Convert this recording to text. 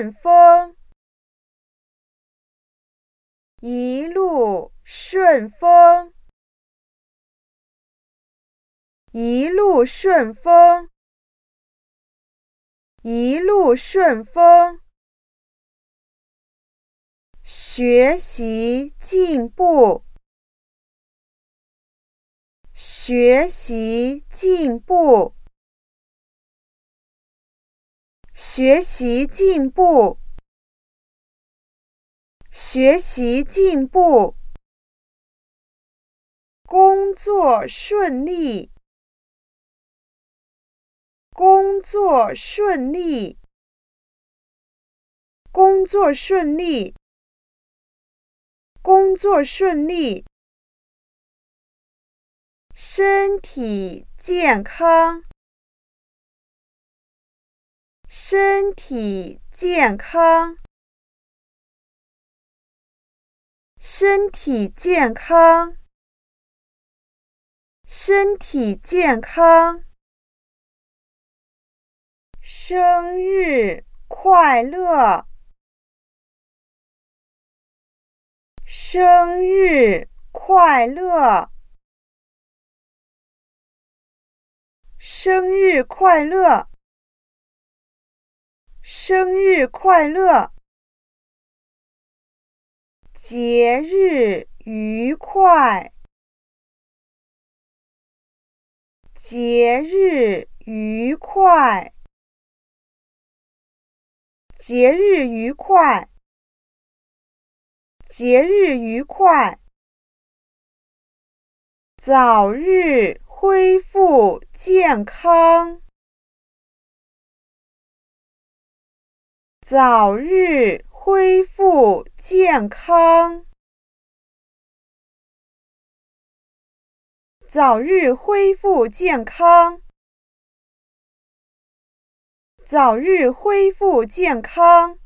顺风，一路顺风，一路顺风，一路顺风。学习进步，学习进步，学习进步，学习进步。工作顺利，工作顺利，工作顺利。工作顺利，身体健康，身体健康，身体健康，身体健康。生日快乐！生日快乐！生日快乐！生日快乐！节日愉快！节日愉快！节日愉快！节日愉快！早日恢复健康！早日恢复健康！早日恢复健康！早日恢复健康！